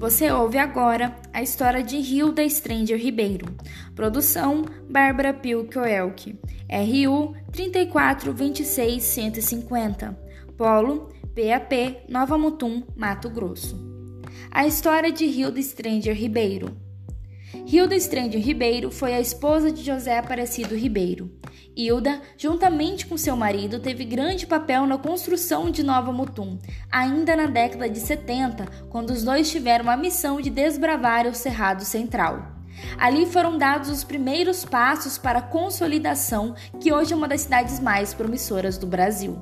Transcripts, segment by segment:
Você ouve agora a história de Hilda Stranger Ribeiro. Produção Bárbara Pilkoelk. RU 3426150. Polo PAP Nova Mutum, Mato Grosso. A história de Hilda Stranger Ribeiro. Hilda Stranger Ribeiro foi a esposa de José Aparecido Ribeiro. Hilda, juntamente com seu marido, teve grande papel na construção de Nova Mutum, ainda na década de 70, quando os dois tiveram a missão de desbravar o Cerrado Central. Ali foram dados os primeiros passos para a consolidação, que hoje é uma das cidades mais promissoras do Brasil.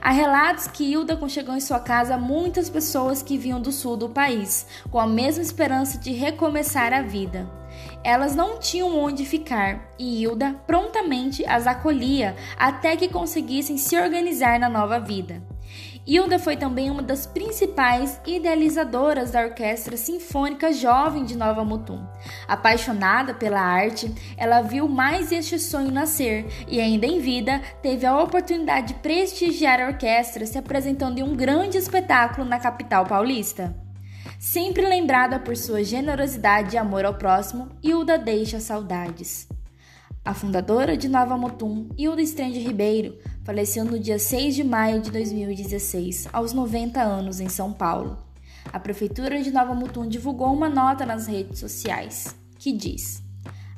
Há relatos que Hilda conchegou em sua casa muitas pessoas que vinham do sul do país, com a mesma esperança de recomeçar a vida. Elas não tinham onde ficar e Hilda prontamente as acolhia até que conseguissem se organizar na nova vida. Hilda foi também uma das principais idealizadoras da Orquestra Sinfônica Jovem de Nova Mutum. Apaixonada pela arte, ela viu mais este sonho nascer e, ainda em vida, teve a oportunidade de prestigiar a orquestra se apresentando em um grande espetáculo na capital paulista. Sempre lembrada por sua generosidade e amor ao próximo, Hilda deixa saudades. A fundadora de Nova Mutum, Hilda Estrende Ribeiro, faleceu no dia 6 de maio de 2016, aos 90 anos, em São Paulo. A Prefeitura de Nova Mutum divulgou uma nota nas redes sociais que diz: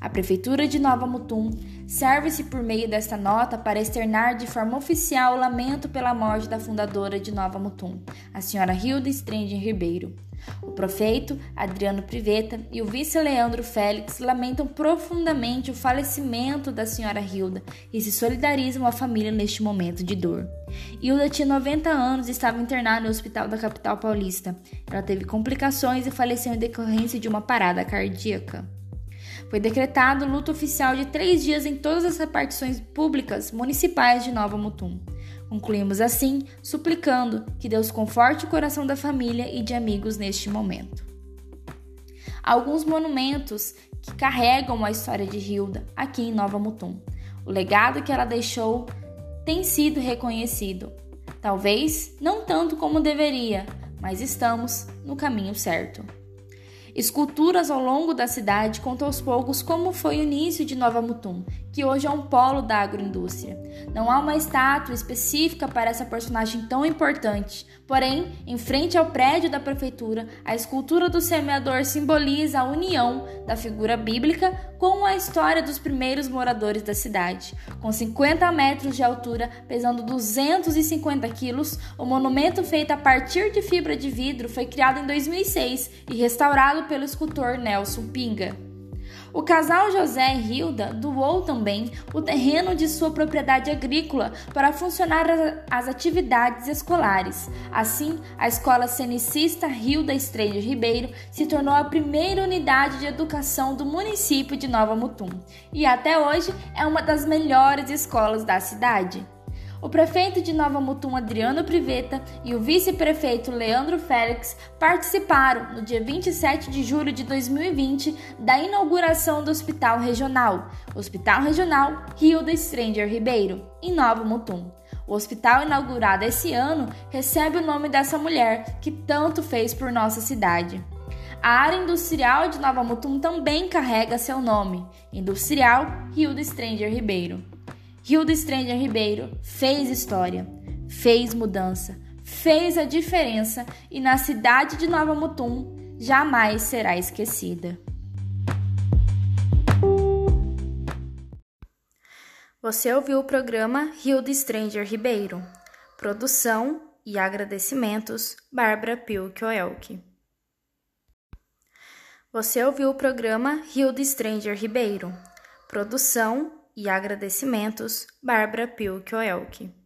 A Prefeitura de Nova Mutum serve-se por meio desta nota para externar de forma oficial o lamento pela morte da fundadora de Nova Mutum, a senhora Hilda Estrende Ribeiro. O prefeito Adriano Priveta e o vice Leandro Félix lamentam profundamente o falecimento da senhora Hilda e se solidarizam à família neste momento de dor. Hilda tinha 90 anos e estava internada no hospital da capital paulista. Ela teve complicações e faleceu em decorrência de uma parada cardíaca. Foi decretado luto oficial de três dias em todas as repartições públicas municipais de Nova Mutum. Concluímos assim, suplicando que Deus conforte o coração da família e de amigos neste momento. Alguns monumentos que carregam a história de Hilda aqui em Nova Mutum. O legado que ela deixou tem sido reconhecido. Talvez não tanto como deveria, mas estamos no caminho certo. Esculturas ao longo da cidade contam aos poucos como foi o início de Nova Mutum, que hoje é um polo da agroindústria. Não há uma estátua específica para essa personagem tão importante, porém, em frente ao prédio da prefeitura, a escultura do semeador simboliza a união da figura bíblica com a história dos primeiros moradores da cidade. Com 50 metros de altura, pesando 250 quilos, o monumento feito a partir de fibra de vidro foi criado em 2006 e restaurado pelo escultor Nelson Pinga. O casal José e Hilda doou também o terreno de sua propriedade agrícola para funcionar as atividades escolares. Assim, a escola cenicista Hilda Estrela Ribeiro se tornou a primeira unidade de educação do município de Nova Mutum e até hoje é uma das melhores escolas da cidade. O prefeito de Nova Mutum, Adriano Priveta, e o vice-prefeito Leandro Félix participaram, no dia 27 de julho de 2020, da inauguração do Hospital Regional, Hospital Regional Rio da Stranger Ribeiro, em Nova Mutum. O hospital inaugurado esse ano recebe o nome dessa mulher que tanto fez por nossa cidade. A área industrial de Nova Mutum também carrega seu nome, Industrial Rio do Stranger Ribeiro. Hilda Stranger Ribeiro fez história, fez mudança, fez a diferença e na cidade de Nova Mutum jamais será esquecida. Você ouviu o programa Hilda Stranger Ribeiro. Produção e agradecimentos Bárbara Pilkoelk. Você ouviu o programa Hilda Stranger Ribeiro. Produção e agradecimentos Bárbara Pilkoelk.